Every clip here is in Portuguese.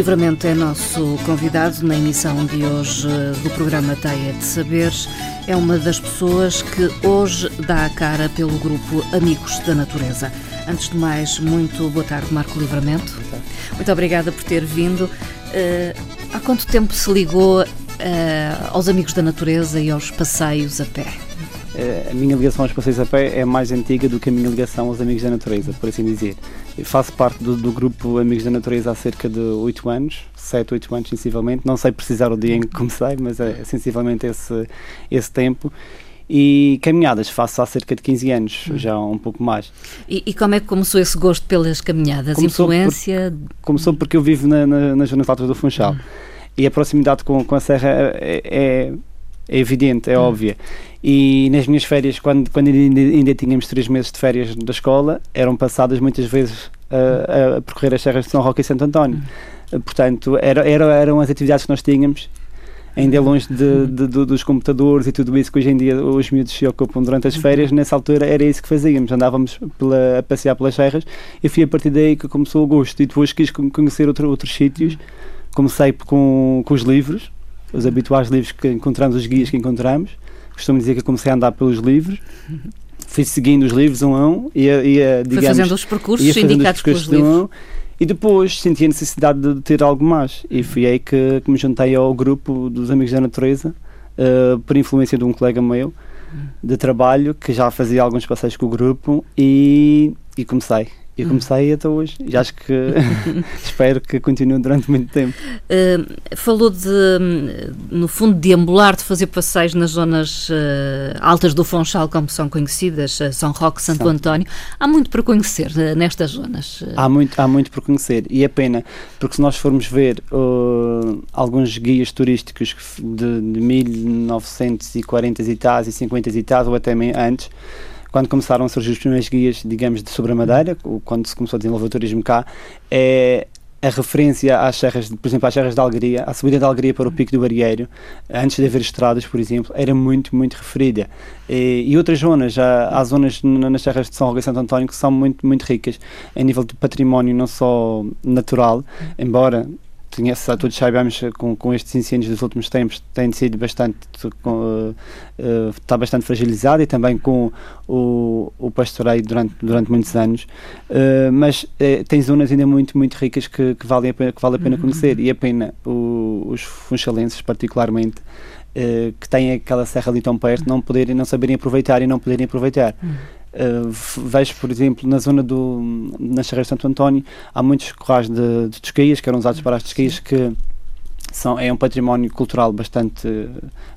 Livramento é nosso convidado na emissão de hoje do programa Teia de Saberes. É uma das pessoas que hoje dá a cara pelo grupo Amigos da Natureza. Antes de mais, muito boa tarde, Marco Livramento. Muito obrigada por ter vindo. Eh, há quanto tempo se ligou eh, aos Amigos da Natureza e aos passeios a pé? Eh, a minha ligação aos passeios a pé é mais antiga do que a minha ligação aos Amigos da Natureza, por assim dizer. Faço parte do, do grupo Amigos da Natureza há cerca de 8 anos, 7, 8 anos sensivelmente. Não sei precisar o dia em que comecei, mas é sensivelmente esse, esse tempo. E caminhadas faço há cerca de 15 anos, já um pouco mais. E, e como é que começou esse gosto pelas caminhadas? Começou por- Influência? Começou porque eu vivo na, na, Altas do Funchal e a proximidade com, com a Serra é, é, é evidente, é óbvia. E nas minhas férias, quando, quando ainda, ainda tínhamos três meses de férias da escola, eram passadas muitas vezes a, a percorrer as serras de São Roque e Santo António. Portanto, era, era, eram as atividades que nós tínhamos ainda é longe de, de, de, dos computadores e tudo isso que hoje em dia os miúdos se ocupam durante as férias. Nessa altura era isso que fazíamos, andávamos pela, a passear pelas serras e foi a partir daí que começou o gosto. E depois quis conhecer outro, outros sítios. Comecei com, com os livros, os habituais livros que encontramos, os guias que encontramos. Costumo dizer que comecei a andar pelos livros. Fui seguindo os livros um a um e ia, digamos, Foi fazendo os percursos indicados pelos de um a livros. um, e depois senti a necessidade de ter algo mais. E foi aí que, que me juntei ao grupo dos Amigos da Natureza, eh, por influência de um colega meu de trabalho que já fazia alguns passeios com o grupo e, e comecei. E comecei até hoje. E acho que espero que continue durante muito tempo. Uh, falou de, no fundo, de ambular, de fazer passeios nas zonas uh, altas do Funchal, como são conhecidas, uh, São Roque, Santo. António. Há muito para conhecer uh, nestas zonas. Há muito, há muito por conhecer e é pena, porque se nós formos ver alguns guias turísticos de, de 1940 e tais e 50 e tais, ou até antes, quando começaram a surgir os primeiros guias, digamos, de sobre a Madeira, quando se começou a desenvolver o turismo cá, é a referência às serras, por exemplo, às serras de Algaria, a subida da Algaria para o Pico do Barieiro, antes de haver estradas, por exemplo, era muito, muito referida. E, e outras zonas, já, há zonas nas serras de São Roque e Santo António que são muito, muito ricas a nível de património, não só natural, embora sa- todos saibamos com, com estes incêndios dos últimos tempos tem sido bastante com, eh, está bastante fragilizado e também com o, o pastoreio durante, durante muitos anos. Eh, mas tem zonas ainda muito muito ricas que, que valem a pena, que vale a pena conhecer. E a pena o- os funchalenses particularmente que têm aquela serra ali tão perto não poderem não saberem aproveitar e não poderem aproveitar Uh, f- vejo, por exemplo, na zona do Serras de Santo António há muitos corrais de, de que eram usados para as tosquias que são, é um património cultural bastante,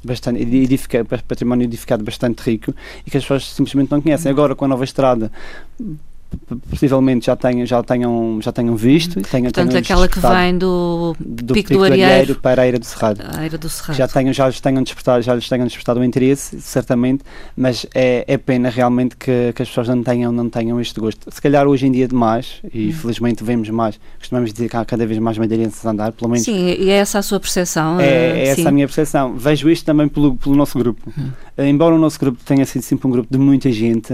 bastante edifica, património edificado bastante rico e que as pessoas simplesmente não conhecem. Agora, com a nova estrada, possivelmente já tenham, já tenham, já tenham visto. Tenham, Portanto, tenham aquela que vem do, do Pico do Arieiro. para a Eira do Cerrado da Eira do Cerrado. já tenham, já lhes tenham despertado, já lhes tenham despertado o interesse, certamente, mas é, é pena realmente que, que as pessoas não tenham, não tenham este gosto. Se calhar hoje em dia demais, e felizmente vemos mais, costumamos dizer que há cada vez mais madeirenses a andar, pelo menos Sim, e é essa a sua percepção? é, uh, é essa a minha percepção. Vejo isto também pelo, pelo nosso grupo. Eh, embora o nosso grupo tenha sido sempre um grupo de muita gente,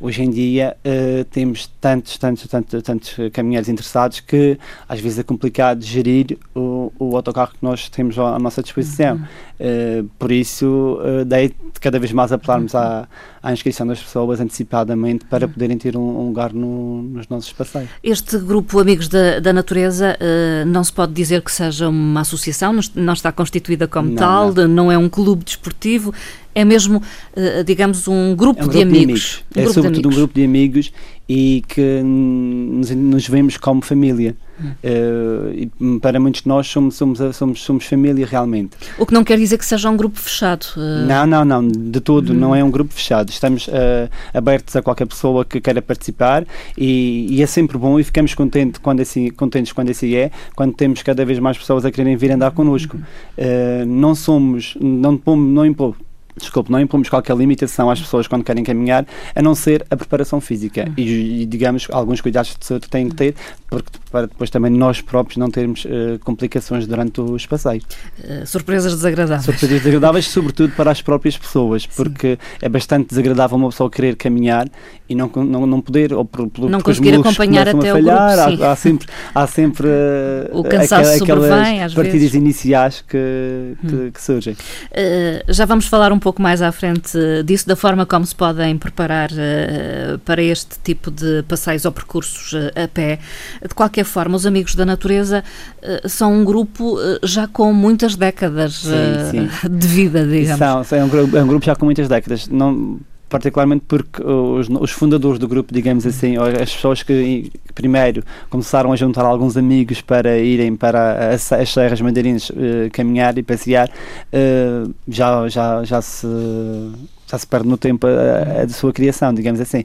hoje em dia eh, temos tantos, tantos, tantos, tantos eh, caminheiros interessados que às vezes é complicado gerir o, o autocarro que nós temos à, à nossa disposição. Eh, por isso, eh, daí cada vez mais apelarmos à, à inscrição das pessoas antecipadamente para poderem ter um, um lugar no- nos nossos passeios. Este grupo Amigos da, da Natureza uh, não se pode dizer que seja uma associação, não est- não está constituída como Não, tal, não. não é um clube desportivo, é mesmo, uh, digamos, um grupo, É um de, grupo amigos. Um É grupo de sobretudo um grupo de amigos e que hum, nos, nos vemos como família. Hum. Eh, hum, para muitos de nós somos, somos, somos, somos família realmente. O que não quer dizer que seja um grupo fechado. uh, Não, não, não, de todo, Hum. não é um grupo fechado. Estamos eh, abertos a qualquer pessoa que queira participar e, e é sempre bom e ficamos contentes quando, assim, contentes quando assim é, quando temos cada vez mais pessoas a quererem vir andar connosco. Uhum. Eh, não somos, não, não impomos. Desculpe, não impomos qualquer limitação às pessoas quando querem caminhar, a não ser a preparação física Uhum. e, e, digamos, alguns cuidados de saúde que têm que ter, porque, para depois também nós próprios não termos eh, complicações durante os passeios. uh, surpresas desagradáveis. Surpresas desagradáveis, sobretudo para as próprias pessoas, porque é bastante desagradável uma pessoa querer caminhar e não, não, não poder, ou por, por, Não conseguir acompanhar até a o grupo, falhar, sim. há, há sempre, há sempre eh, O cansaço aquelas às partidas vezes. Hum. iniciais que, que, que surgem. Uh, já vamos falar um pouco mais à frente uh, disso, da forma como se podem preparar uh, para este tipo de passeios ou percursos uh, a pé. De qualquer forma, os Amigos da Natureza uh, são um grupo uh, já com muitas décadas Sim, uh, de vida, digamos. São, são- é, um grupo, é um grupo já com muitas décadas. Não, particularmente porque os, os fundadores do grupo, digamos assim, ou as pessoas que primeiro começaram a juntar alguns amigos para irem para as, as serras madeirenses eh, caminhar e passear, eh, já, já, já se já se perde no tempo a, sua criação, digamos assim.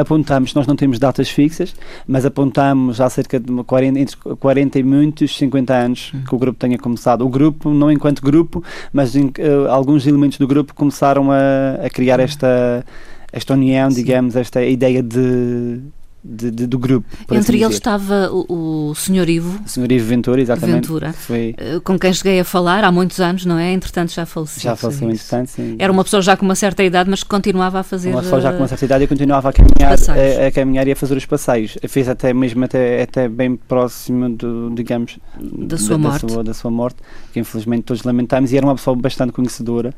Apontamos, nós não temos datas fixas, mas apontamos há cerca de 40, entre 40 e muitos 50 anos que o grupo tenha começado. O grupo, não enquanto grupo, mas em- eh, alguns elementos do grupo começaram a, a criar esta, esta união, digamos, esta ideia de de, de, do grupo. Entre assim eles estava o, o Sr. Ivo. O Sr. Ivo Ventura, exatamente. Ventura, foi... Eh, com quem cheguei a falar há muitos anos, não é? Entretanto já faleceu. Já faleceu, entretanto, sim. Era uma pessoa já com uma certa idade, mas que continuava a fazer. Uma pessoa já com uma certa idade e continuava a caminhar, a, a, caminhar e a fazer os passeios. Fez até mesmo até, até bem próximo, do, digamos, da sua, da, morte. Da sua, da sua morte, que infelizmente todos lamentamos, e era uma pessoa bastante conhecedora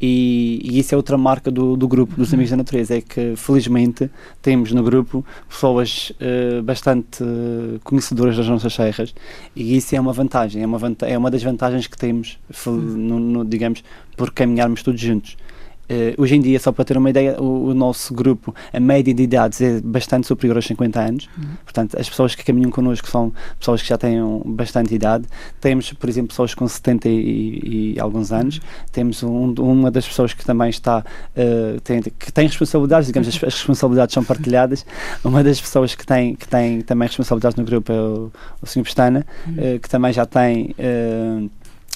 e, e, isso é outra marca do, do grupo dos Amigos da Natureza, é que felizmente temos no grupo pessoas uh, bastante uh, conhecedoras das nossas serras. E isso é uma vantagem, é uma, é uma das vantagens que temos, no, no, digamos, por caminharmos todos juntos. Uh, hoje em dia, só para ter uma ideia, o, o, nosso grupo, a média de idades é bastante superior aos 50 anos. Uhum. Portanto, as pessoas que caminham connosco são pessoas que já têm bastante idade. Temos, por exemplo, pessoas com 70 e, e alguns anos. Uhum. Temos um, uma das pessoas que também está, uh, tem, que tem responsabilidades, digamos, as, as, responsabilidades são partilhadas. Uma das pessoas que tem, que tem também responsabilidades no grupo é o, o Sr. Pestana, uhum. uh, que também já tem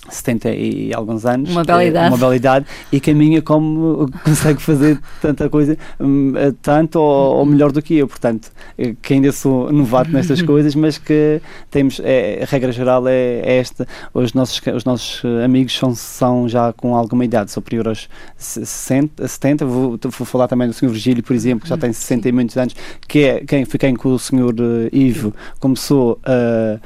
70 e alguns anos. Uma bela idade. Uma bela idade e caminha como consegue fazer tanta coisa, hum, eh, tanto ou, ou, melhor do que eu. Portanto, eh, que ainda sou novato nestas coisas, mas que temos, é, a regra geral é, é, esta: os nossos, os nossos amigos são, são já com alguma idade, superior aos 60, 70. Vou, vou falar também do Sr. Virgílio, por exemplo, que já tem 60 e muitos anos, que é quem foi quem com o Sr. Eh, Ivo começou a, uh,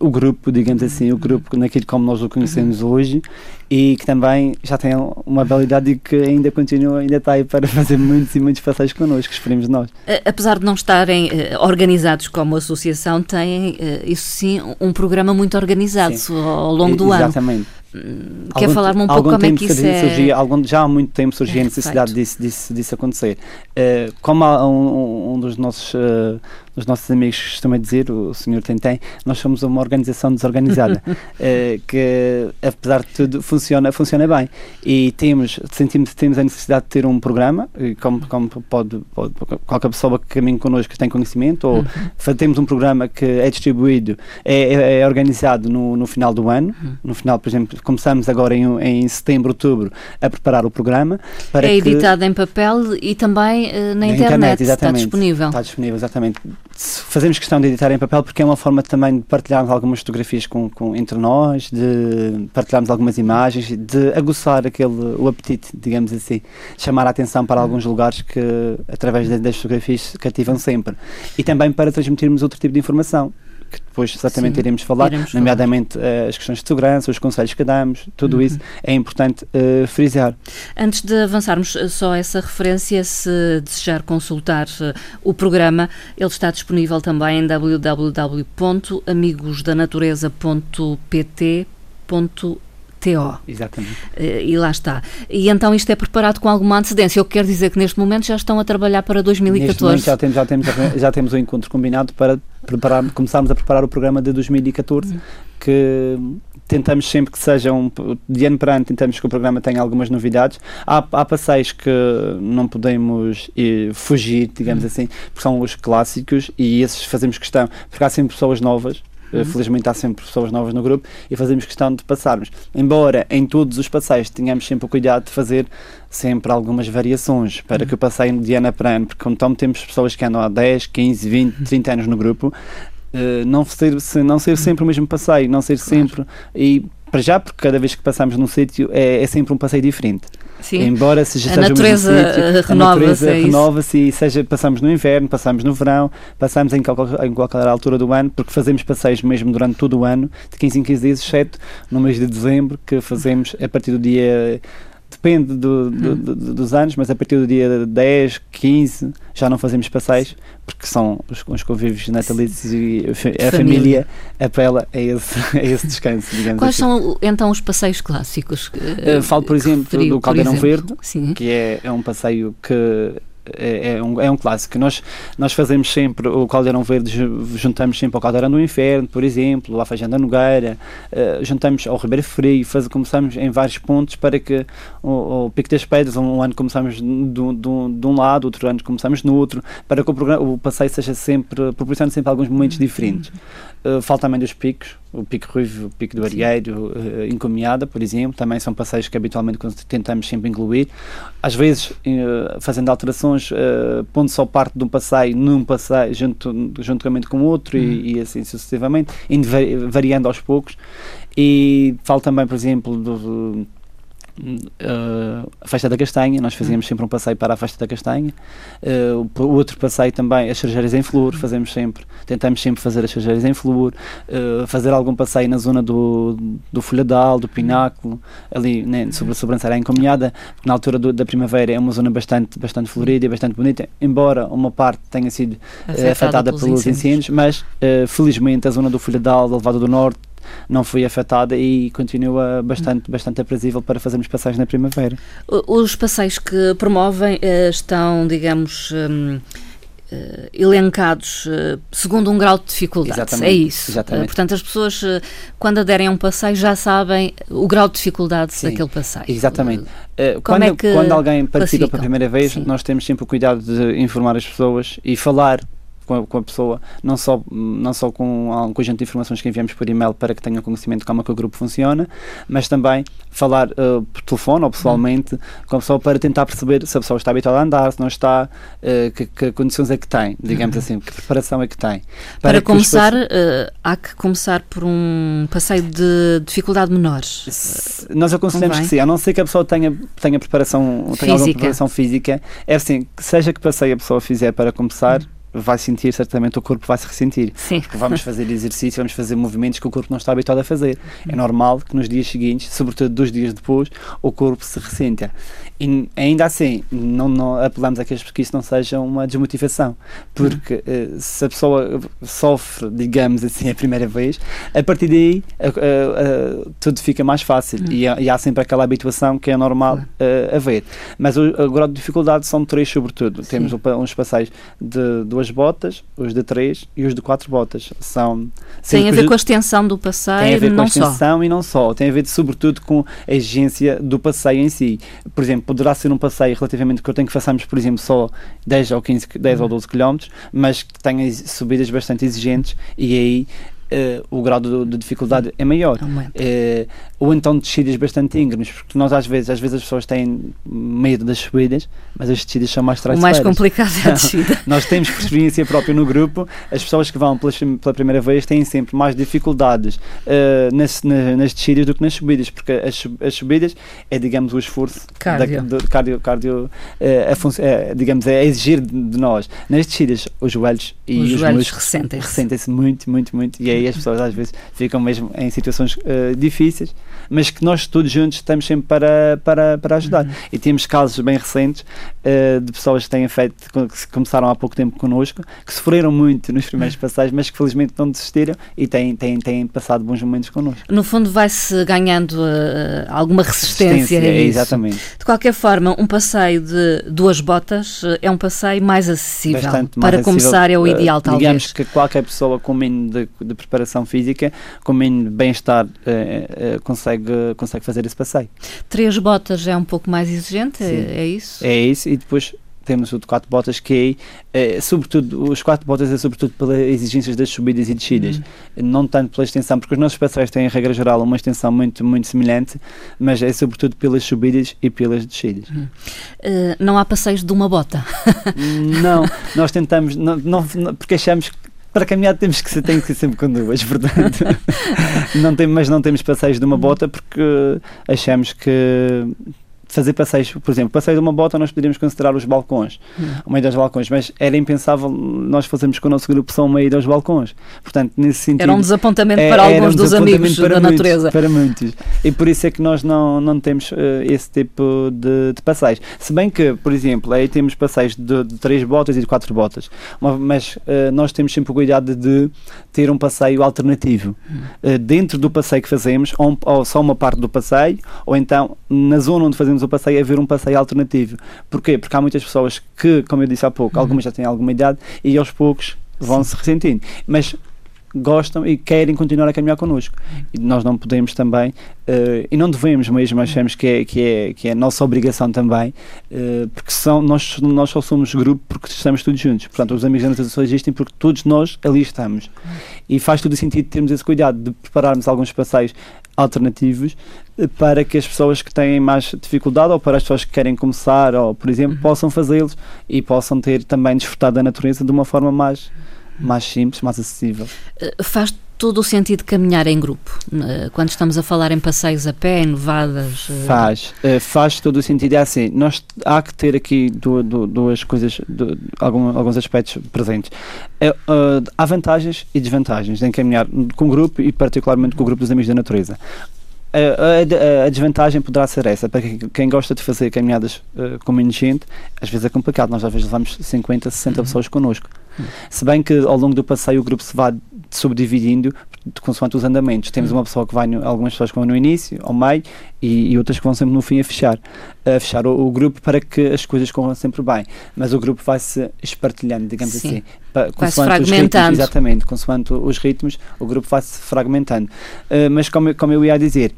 o grupo, digamos assim, o grupo naquilo como nós o conhecemos uhum. hoje e que também já tem uma bela idade e que ainda continua, ainda está aí para fazer muitos e muitos passeios connosco, esperemos nós. Apesar de não estarem uh, organizados como associação, têm, uh, isso sim, um programa muito organizado sim. ao longo do Exatamente. ano. Exatamente. Quer falar-me um pouco como é que isso é? Surgia, algum, já há muito tempo surgia é a necessidade disso, disso, disso acontecer. Uh, como um, um, dos nossos uh, dos nossos amigos costuma dizer, o senhor Tentem, nós somos uma organização desorganizada, uh, que apesar de tudo funciona, funciona bem. E temos, sentimos que temos a necessidade de ter um programa, como, como pode, pode qualquer pessoa que caminhe connosco tem conhecimento, ou uhum. temos um programa que é distribuído, é, é, é organizado no, no final do ano, uhum. no final, por exemplo, começamos agora em, em setembro, outubro, a preparar o programa. É editado que, em papel e também uh, na, na internet, internet está disponível. Está disponível, exatamente. Fazemos questão de editar em papel porque é uma forma também de partilharmos algumas fotografias com, com, entre nós, de partilharmos algumas imagens, de aguçar aquele, o apetite, digamos assim, chamar a atenção para alguns lugares que, através das fotografias, cativam sempre. E também para transmitirmos outro tipo de informação que depois exatamente Sim, iremos falar, iremos nomeadamente falar. Uh, as questões de segurança, os conselhos que damos, tudo uhum. isso é importante uh, frisar. Antes de avançarmos eh, só essa referência, se desejar consultar o programa, ele está disponível também em www.amigosdanatureza.pt.com TO. Exatamente. Uh, e lá está. E então isto é preparado com alguma antecedência, o que quer dizer que neste momento já estão a trabalhar para 2014. já temos, já temos, já temos o encontro combinado para preparar, começarmos a preparar o programa de 2014, uhum. que tentamos sempre que seja um, de ano para ano, tentamos que o programa tenha algumas novidades. Há, há passeios que não podemos eh, fugir, digamos uhum. assim, porque são os clássicos e esses fazemos questão, porque há sempre pessoas novas Uhum. Felizmente há sempre pessoas novas no grupo e fazemos questão de passarmos. Embora em todos os passeios tenhamos sempre o cuidado de fazer sempre algumas variações para uhum. que o passeio de ano para ano, porque como temos pessoas que andam há 10, 15, 20, 30 anos no grupo, uh, não, ser, não ser sempre o mesmo passeio, não ser sempre. E para já, porque cada vez que passamos num sítio é, é sempre um passeio diferente. Sim. Embora seja, a natureza renova-se. A natureza é renova-se e seja, passamos no inverno, passamos no verão, passamos em qualquer, em qualquer altura do ano, porque fazemos passeios mesmo durante todo o ano, de 15 em 15 dias, exceto no mês de dezembro, que fazemos a partir do dia depende do, do, do, dos anos, mas a partir do dia 10, 15 já não fazemos passeios, porque são os, os convívios natalícios e a família, família apela a esse, a esse descanso, Quais assim. são então os passeios clássicos? Uh, falo, por exemplo, do Caldeirão Verde, Sim. que é, é um passeio que é, é, um, é um clássico. Nós, nós fazemos sempre o Caldeirão Verde, juntamos sempre ao Caldeirão do Inferno, por exemplo, à Feijão da Nogueira, uh, juntamos ao Ribeiro Frio, faz, começamos em vários pontos para que o, o Pico das Pedras, um, um ano começamos de, um lado, outro ano começamos no outro, para que o, programa, o passeio seja sempre, proporcione sempre alguns momentos diferentes. Uh, fala também dos picos, o Pico Ruivo, o Pico do Arieiro, uh, Encomiada, por exemplo, também são passeios que habitualmente tentamos sempre incluir. Às vezes, uh, fazendo alterações, uh, pondo só parte de um passeio num passeio, junto, juntamente com outro uhum. e, e, assim sucessivamente, indo variando aos poucos. E falo também, por exemplo, do Uh, a Festa da Castanha, nós fazíamos sempre um passeio para a Festa da Castanha. Uh, o outro passeio também, as cerejeiras em flor, fazemos sempre, tentamos sempre fazer as cerejeiras em flor, uh, fazer algum passeio na zona do, do Folhadal, do Pináculo, ali né, sobre a sobrancelha encaminhada, na altura do, da primavera é uma zona bastante, bastante florida e bastante bonita, embora uma parte tenha sido afetada, afetada pelos incêndios, incêndios mas felizmente a zona do Folhadal, da Levada do Norte, não foi afetada e continua bastante, bastante aprazível para fazermos passeios na primavera. Os passeios que promovem eh, estão, digamos. Um Uh, elencados uh, segundo um grau de dificuldade. Exatamente, é isso. Exatamente. Portanto, as pessoas, quando aderem a um passeio, já sabem o grau de dificuldade Sim, daquele passeio. Exatamente. quando, é quando alguém participa pela primeira vez, Sim. nós temos sempre o cuidado de informar as pessoas e falar com a, com a, pessoa, não só, não só com um conjunto de informações que enviamos por e-mail para que tenham conhecimento de como é que o grupo funciona, mas também falar uh, por telefone ou pessoalmente com a pessoa para tentar perceber se a pessoa está habituada a andar, se não está, uh, que, que, condições é que tem, digamos uhum. assim, que preparação é que tem. Para, para começar, uh, há que começar por um passeio de dificuldade menor. Nós aconselhamos que sim, a não ser que a pessoa tenha, tenha preparação, física. tenha alguma preparação física, é assim, seja que passeio a pessoa fizer para começar, uhum vai sentir, certamente o corpo vai se ressentir. Sim. Porque vamos fazer exercício, vamos fazer movimentos que o corpo não está habituado a fazer. É normal que nos dias seguintes, sobretudo dois dias depois, o corpo se ressenta. E ainda assim, não, não apelamos a que isso não seja uma desmotivação, porque uh, se a pessoa sofre, digamos assim, a primeira vez, a partir daí uh, uh, tudo fica mais fácil uhum. e, e, há sempre aquela habituação que é normal haver. Mas o, o grau de dificuldade são três, sobretudo. Sim. Temos uns passeios de duas botas, os de três e os de quatro botas. São, tem a ver com a extensão do passeio, tem a ver com a extensão só. e não só. Tem a ver, sobretudo, com a exigência do passeio em si. Por exemplo, poderá ser um passeio relativamente eu tenho que façamos, por exemplo, só 10 ou 15, 10 ou 12 km, mas que tenha subidas bastante exigentes e aí uh, o grau de, de, dificuldade é maior. Uh, ou então descidas bastante íngremes, porque nós às vezes, às vezes as pessoas têm medo das subidas, mas as descidas são mais traiçoeiras. O mais complicado é a descida. nós temos por experiência própria no grupo, as pessoas que vão pela, pela primeira vez têm sempre mais dificuldades uh, nas, nas, nas, descidas do que nas subidas, porque as, as subidas é, digamos, o esforço cardio, da, do, cardio, cardio uh, digamos, é exigir de, nós. Nas descidas, os joelhos e os, os joelhos ressentem-se ressentem muito, muito, muito, e aí as pessoas às vezes ficam mesmo em situações uh, difíceis, mas que nós todos juntos estamos sempre para, para, para ajudar. Uhum. E temos casos bem recentes uh, de pessoas que têm feito, que começaram há pouco tempo connosco, que sofreram muito nos primeiros passagem, mas que felizmente não desistiram e têm, têm, têm passado bons momentos connosco. No fundo, vai-se ganhando uh, alguma resistência. resistência é, é exatamente. De qualquer forma, um passeio de duas botas é um passeio mais acessível. Bastante mais para acessível, começar, é o ideal, uh, talvez. Digamos que qualquer pessoa com mínimo de, de preparação física, com mínimo bem-estar, consegue, consegue fazer esse passeio. Três botas é um pouco mais exigente, é, é isso? É isso, e depois temos o de quatro botas que é, é, sobretudo, os quatro botas é sobretudo pelas exigências das subidas e descidas, uhum. não tanto pela extensão, porque os nossos passeios têm, em regra geral, uma extensão muito, muito semelhante, mas é sobretudo pelas subidas e pelas descidas. Uhum. Uh, não há passeios de uma bota? não, nós tentamos, não, não, porque achamos que para caminhar temos que ser, tem que ser sempre com duas, portanto. não tem, mas não temos passeios de uma bota porque achamos que fazer passeios, por exemplo, passeio de uma bota nós poderíamos considerar os balcões, hum. uma ida aos balcões, mas era impensável nós fazermos com o nosso grupo só uma ida aos balcões. Portanto, nesse sentido... Era um desapontamento é, para alguns um dos amigos da muitos, natureza. Para muitos. E por isso é que nós não, não temos uh, esse tipo de, de, passeios. Se bem que, por exemplo, aí temos passeios de, de três botas e de quatro botas, mas uh, nós temos sempre o cuidado de ter um passeio alternativo. Uh, dentro do passeio que fazemos, ou, ou só uma parte do passeio, ou então na zona onde fazemos o passeio haver um passeio alternativo. Porquê? Porque há muitas pessoas que, como eu disse há pouco, uhum. algumas já têm alguma idade e aos poucos vão se ressentindo. Mas gostam e querem continuar a caminhar connosco. E nós não podemos também, uh, e não devemos mesmo, achamos que é, que é, que é a nossa obrigação também, uh, porque são, nós, nós só somos grupo porque estamos todos juntos. Portanto, os amigos da natureza só existem porque todos nós ali estamos. E faz todo sentido termos esse cuidado de prepararmos alguns passeios alternativos eh, para que as pessoas que têm mais dificuldade ou para as pessoas que querem começar ou por exemplo uhum. possam fazê-los e possam ter também desfrutado da natureza de uma forma mais mais simples, mais acessível. Eh, faz todo o sentido caminhar em grupo, eh, quando estamos a falar em passeios a pé, em nevadas? Faz, faz todo o sentido. É assim, nós há que ter aqui duas, coisas, alguns aspectos presentes. há vantagens e desvantagens em caminhar com o grupo e particularmente com o grupo dos Amigos da Natureza a, a, a, desvantagem poderá ser essa, para quem gosta de fazer caminhadas uh, com menos gente, às vezes é complicado, nós às vezes levamos 50, 60 uhum. pessoas connosco. Uhum. Se bem que ao longo do passeio o grupo se vai subdividindo consoante os andamentos. Temos uhum. uma pessoa que vai, no, algumas pessoas que vão no início, ao meio, e, e, outras que vão sempre no fim a fechar, a fechar o, o, grupo para que as coisas corram sempre bem. Mas o grupo vai se espartilhando, digamos Sim. assim. vai se fragmentando. Ritmos, exatamente, consoante os ritmos, o grupo vai se fragmentando. Uh, mas como, como eu ia dizer,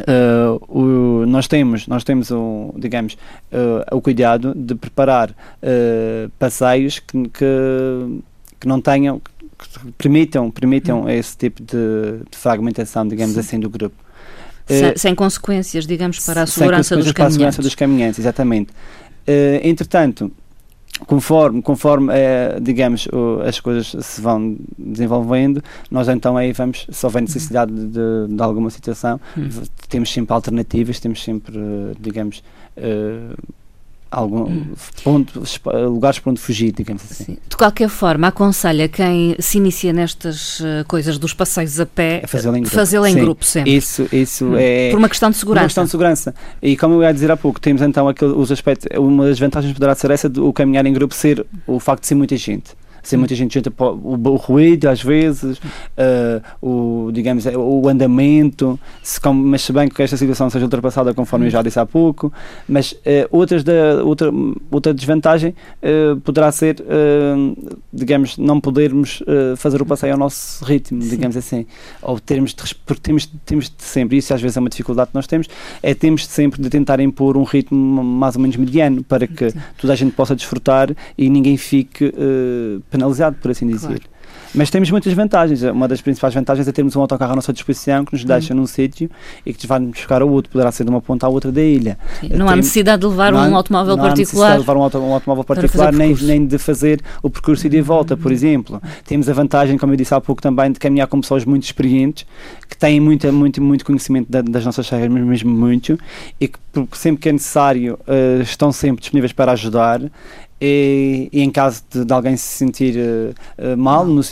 Uh, o, nós temos, nós temos um, digamos, uh, o cuidado de preparar uh, passeios que, que, que, não tenham, que permitam, permitam hum. esse tipo de, fragmentação, digamos Sim. assim, do grupo. Sem, sem, consequências, digamos, para a segurança dos caminhantes. Para a segurança dos caminhantes, exatamente. entretanto, conforme, conforme é, digamos, o, as coisas se vão desenvolvendo, nós então aí vamos, se houver necessidade de, de alguma situação, uhum. temos sempre alternativas, temos sempre, digamos, uh, algum hum. ponto, lugares para onde fugir, digamos assim. Sim. De qualquer forma, aconselha quem se inicia nestas uh, coisas dos passeios a pé, fazê-lo em, fazê em grupo sempre. Isso, isso hum. é por uma questão de segurança. Por uma questão de segurança. E como eu ia dizer há pouco, temos então aquele, os aspectos, uma das vantagens poderá ser essa de o caminhar em grupo ser o facto de ser muita gente ser muita gente junta o, o ruído às vezes, uh, o, digamos, o andamento, se, como, mas se bem que esta situação seja ultrapassada conforme eu já disse há pouco, mas uh, outras da, outra, outra desvantagem uh, poderá ser, digamos, não podermos fazer o passeio ao nosso ritmo, Sim. digamos assim, ou termos de, porque temos, temos de sempre, isso às vezes é uma dificuldade que nós temos, é temos sempre de tentar impor um ritmo mais ou menos mediano para que toda a gente possa desfrutar e ninguém fique penalizado, por assim dizer. Claro. Mas temos muitas vantagens. Uma das principais vantagens é termos um autocarro à nossa disposição que nos deixa uhum. num sítio e que nos vai buscar ao outro. Poderá ser de uma ponta à outra da ilha. Sim, não há necessidade de levar um automóvel não particular. Não há necessidade de levar um, auto, um automóvel particular, nem, nem de fazer o percurso ida e volta, por exemplo. Temos a vantagem, como eu disse há pouco também, de caminhar com pessoas muito experientes, que têm muito, muito, muito conhecimento da, das nossas serras, mesmo muito, e que sempre que é necessário uh, estão sempre disponíveis para ajudar e, e, em caso de, de alguém se sentir uh, mal, no,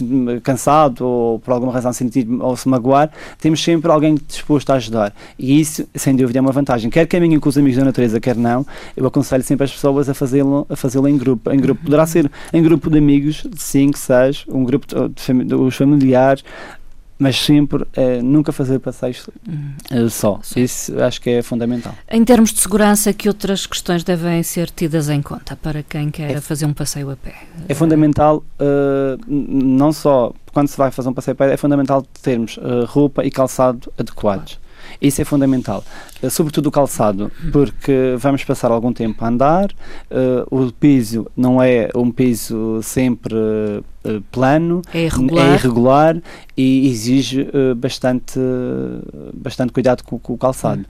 cansado ou por alguma razão sentir ou se magoar, temos sempre alguém disposto a ajudar. E isso, sem dúvida, é uma vantagem. Quer caminhem com os amigos da natureza, quer não, eu aconselho sempre as pessoas a fazê-lo a fazê em grupo. Em grupo poderá ser em grupo de amigos, de 5, 6, um grupo de, de, os familiares, mas sempre uh, nunca fazer passeios uh, só. Sim. Isso acho que é fundamental. Em termos de segurança, que outras questões devem ser tidas em conta para quem quer é, fazer um passeio a pé? É fundamental, uh, não só quando se vai fazer um passeio a pé, é fundamental termos roupa e calçado adequados. Isso é fundamental. Uh, sobretudo o calçado, porque vamos passar algum tempo a andar, uh, o piso não é um piso sempre uh, plano, é irregular. é irregular, e exige bastante, bastante cuidado com, com o calçado.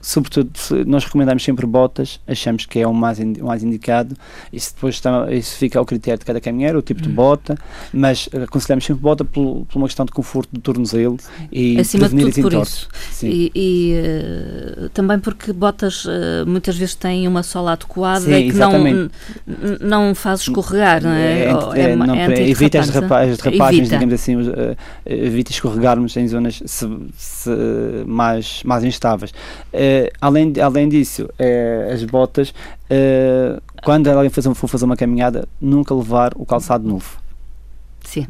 sobretudo, nós recomendamos sempre botas, achamos que é o mais, o mais indicado, isso depois está, isso fica ao critério de cada caminheiro, o tipo de hum. bota, mas aconselhamos sempre bota por, por uma questão de conforto do tornozelo e Acima de tudo por isso. E, e uh, também porque botas uh, muitas vezes têm uma sola adequada Sim, e que não, não faz escorregar, não é? é, é, é, não, é evita as, derrapa as derrapagens, digamos assim, uh, evita escorregarmos em zonas se, se, mais, mais instáveis. além, além disso, as botas, quando alguém for fazer uma caminhada, nunca levar o calçado novo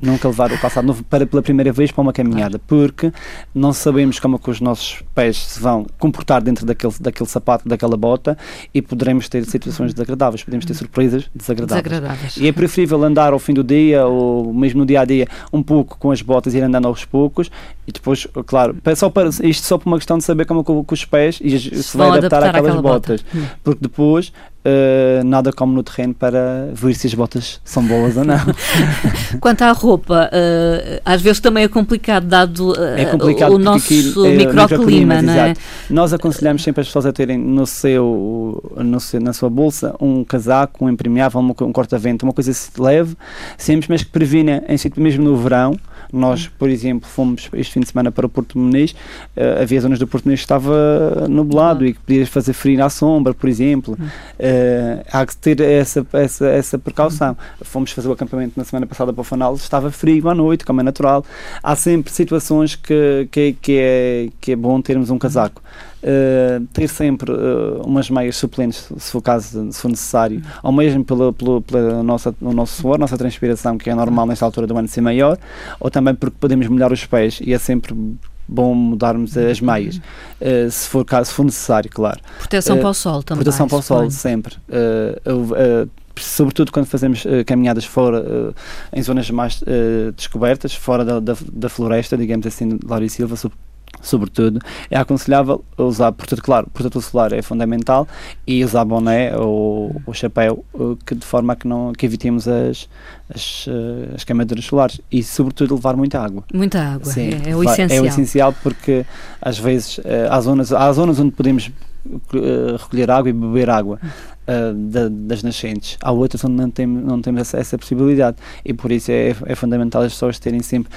Nunca levar o calçado novo para pela primeira vez para uma caminhada, porque não sabemos como é que os nossos pés se vão comportar dentro daquele, daquele sapato, daquela bota e poderemos ter situações desagradáveis, podemos ter surpresas desagradáveis. Desagradáveis. E é preferível andar ao fim do dia ou mesmo no dia a dia um pouco com as botas e ir andando aos poucos e depois, claro, só para, isto só por uma questão de saber como é que os pés e se vai vão adaptar, adaptar àquelas àquela bota. botas. Hum. Porque depois eh, nada como no terreno para ver se as botas são boas ou não. Quanto à roupa, eh, às vezes também é complicado, dado eh, É complicado o nosso microclima, microclimas, não é? exato. Nós aconselhamos sempre as pessoas a terem no seu, no seu- na sua bolsa um casaco, um impermeável, um corta-vento, uma coisa leve, sempre, mas que previna, mesmo no verão. Nós, por exemplo, fomos este fim de semana para o Porto Muniz, havia zonas do Porto Muniz que estava nublado e que podia fazer frio na sombra, por exemplo. Eh, há que ter essa, essa, essa precaução. Fomos fazer o acampamento na semana passada para o Fanal, estava frio à noite, como é natural. Há sempre situações que, que, que, é, que é bom termos um casaco. Uh, ter sempre uh, umas meias suplentes, se for, caso, se for necessário, ou mesmo pela, pela nossa, o nosso suor, nossa transpiração, que é normal nesta altura do ano ser maior, ou também porque podemos molhar os pés e é sempre bom mudarmos as meias, uh, se, for, caso, se for necessário, claro. Proteção Eh, para o sol também. Proteção para o sol, sempre. Uh, uh, sobretudo quando fazemos uh, caminhadas fora, uh, em zonas mais uh, descobertas, fora da, da, da floresta, digamos assim, Laura e Silva, sobretudo, é aconselhável usar, portanto, claro, protetor solar é fundamental e usar boné ou, ou chapéu, uh, que de forma a que, não, que evitemos as, as, uh, as queimaduras solares e, sobretudo, levar muita água. Muita água, Sim, é, é o essencial. É o essencial porque às vezes eh, há, zonas, há zonas onde podemos eh, recolher água e beber água eh, da- das nascentes. Há outras onde não temos, não temos essa, essa possibilidade e por isso é, é fundamental as pessoas terem sempre.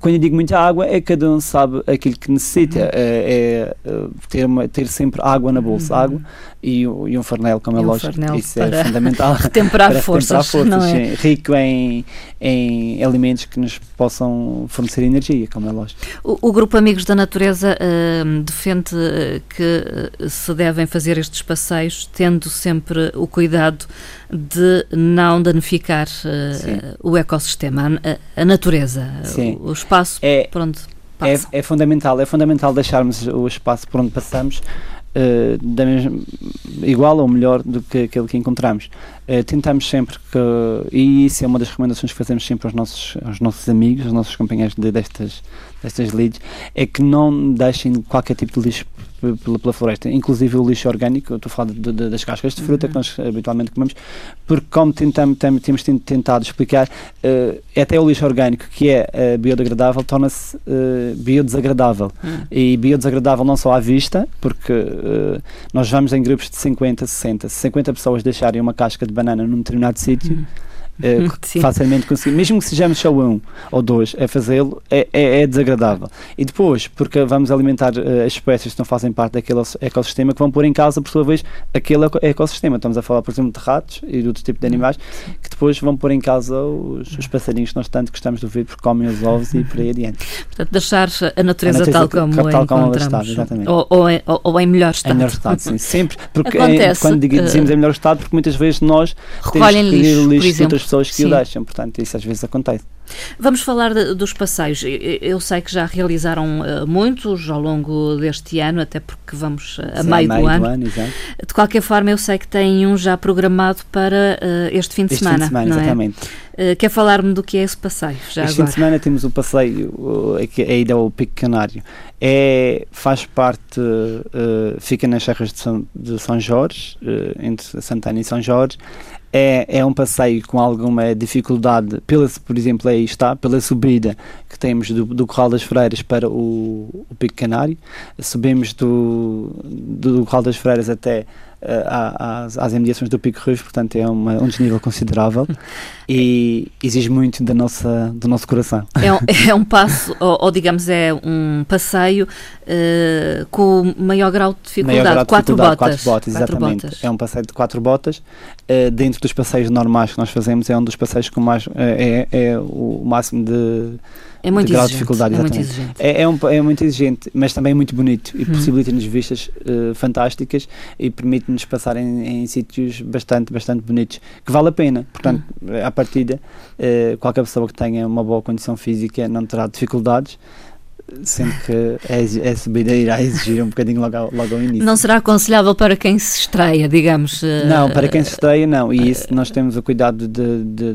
Quando eu digo muita água, é cada um sabe aquilo que necessita. Uhum. É, é, eh, ter, uma- ter sempre água na bolsa, Uhum. água e, e um farnel, como E é um lógico. Isso é fundamental. Retemperar para forças, retemperar não é? Rico em, em alimentos que nos possam fornecer energia, como é lógico. O, o Grupo Amigos da Natureza hum, defende que se devem fazer estes passeios tendo sempre o cuidado de não danificar Sim. o ecossistema, a, a natureza, o, o espaço É, por onde é, passa. é fundamental, é fundamental deixarmos o espaço por onde passamos eh, da mesma, igual ou melhor do que aquele que encontramos. Eh, tentamos sempre que, e isso é uma das recomendações que fazemos sempre aos nossos, aos nossos amigos, aos nossos companheiros de, destas, destas leads, é que não deixem qualquer tipo de lixo pela, pela floresta, inclusive o lixo orgânico, estou a falar de- de- das cascas de fruta que nós habitualmente comemos, porque como tentamos, tem- temos ten- tentado explicar, eh, até o lixo orgânico que é eh, biodegradável torna-se eh, biodesagradável Hum. e biodesagradável não só à vista, porque eh, nós vamos em grupos de 50, 60, se 50 pessoas deixarem uma casca de banana num determinado sítio, eh, Uhum. Sim. facilmente conseguimos, mesmo que sejamos só um ou dois a fazê-lo, é, é, é desagradável. E depois, porque vamos alimentar eh, as espécies que não fazem parte daquele os- ecossistema, que vão pôr em causa, por sua vez, aquele eco- ecossistema. Estamos a falar, por exemplo, de ratos e de outro tipo de animais que depois vão pôr em causa os, os passarinhos que nós tanto gostamos de ouvir porque comem os ovos e por aí adiante. Portanto, deixar a natureza, natureza tal como tal a como ela está, exatamente. ou, ou, em, ou- ou em melhor Em estado. melhor estado, sim. Sempre. Porque Acontece, é, quando dizemos eh, em melhor estado, porque muitas vezes nós Recolhem lixo, por lixo de exemplo. Outras pessoas que Sim. o deixam. Portanto, isso às vezes acontece. Vamos falar de- dos passeios. Eu- sei que já realizaram eh, muitos ao longo deste ano, até porque vamos eh, a Sim, meio, do ano. exato. De qualquer forma, eu sei que tem um já programado para eh, este fim de Este semana. fim de semana, é? exatamente. Eh, quer falar-me do que é esse passeio? Já este fim agora. de semana temos o passeio, é que- a ida ao Pico Canário. É, faz parte, fica nas serras de São, de São Jorge, entre Santana e São Jorge. É, é um passeio com alguma dificuldade, pela, por exemplo, aí está, pela subida que temos do, do Corral das Freiras para o, o Pico Canário. Subimos do, do Corral das Freiras até às, às imediações do Pico Ruivo, portanto é uma, um desnível considerável e exige muito da nossa, do nosso coração. É um, é um passo, ou, ou digamos, é um passeio eh, com maior grau de dificuldade. Maior grau de quatro, dificuldade, botas. quatro botas, Quatro exatamente. botas. É um passeio de quatro botas. Eh, dentro dos passeios normais que nós fazemos, é um dos passeios com mais. eh, é, é o máximo de É muito de grau de exigente, dificuldade. é muito exigente. É, é, um, é muito exigente, mas também é muito bonito e Hum. possibilita-nos vistas eh, fantásticas e permite-nos passar em, em sítios bastante, bastante bonitos, que vale a pena. Portanto, Hum. à partida, eh, qualquer pessoa que tenha uma boa condição física não terá dificuldades, sendo que a, a subida irá exigir um bocadinho logo ao, logo ao início. Não será aconselhável para quem se estreia, digamos? eh, Não, para quem se estreia, não. E isso nós temos o cuidado de, de,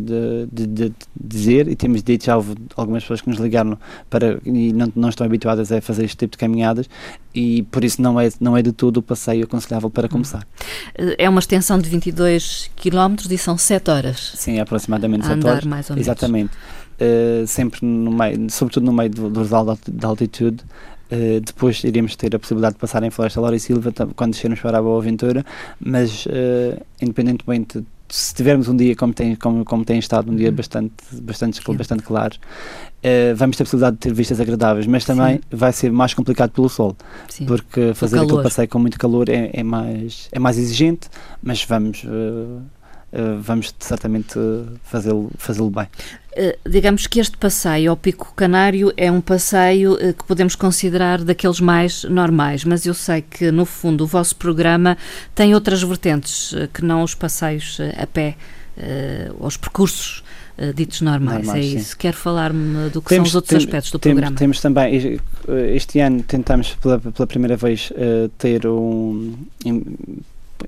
de, de- dizer e temos dito, já houve algumas pessoas que nos ligaram para, e não, não estão habituadas a fazer este tipo de caminhadas e por isso não é, não é de todo o passeio aconselhável para começar. eh, É uma extensão de 22 km e são 7 horas Sim, aproximadamente a 7 andar, horas. mais ou menos. Exatamente. Uh, sempre no meio, sobretudo no meio do, do vale de alti- de altitude. Uh, depois iríamos ter a possibilidade de passar em Floresta Laura e Silva quando descermos para a Boa Aventura, mas uh, independentemente se tivermos um dia como tem, como, como tem estado, um dia Uhum. bastante, bastante, bastante claro, uh, vamos ter a possibilidade de ter vistas agradáveis, mas também Sim. vai ser mais complicado pelo sol, Sim. porque fazer aquele passeio com muito calor é, é mais, é mais exigente, mas vamos, vamos certamente uh, fazê-lo fazê bem. Eh, digamos que este passeio ao Pico Canário é um passeio eh, que podemos considerar daqueles mais normais, mas eu sei que, no fundo, o vosso programa tem outras vertentes eh, que não os passeios eh, a pé, eh, os percursos eh, ditos normais. Normais, é sim. isso. Quero falar-me do que Temos- são os outros tem- aspectos do temos, programa. Temos também, este- ano tentamos pela, pela primeira vez eh, ter um.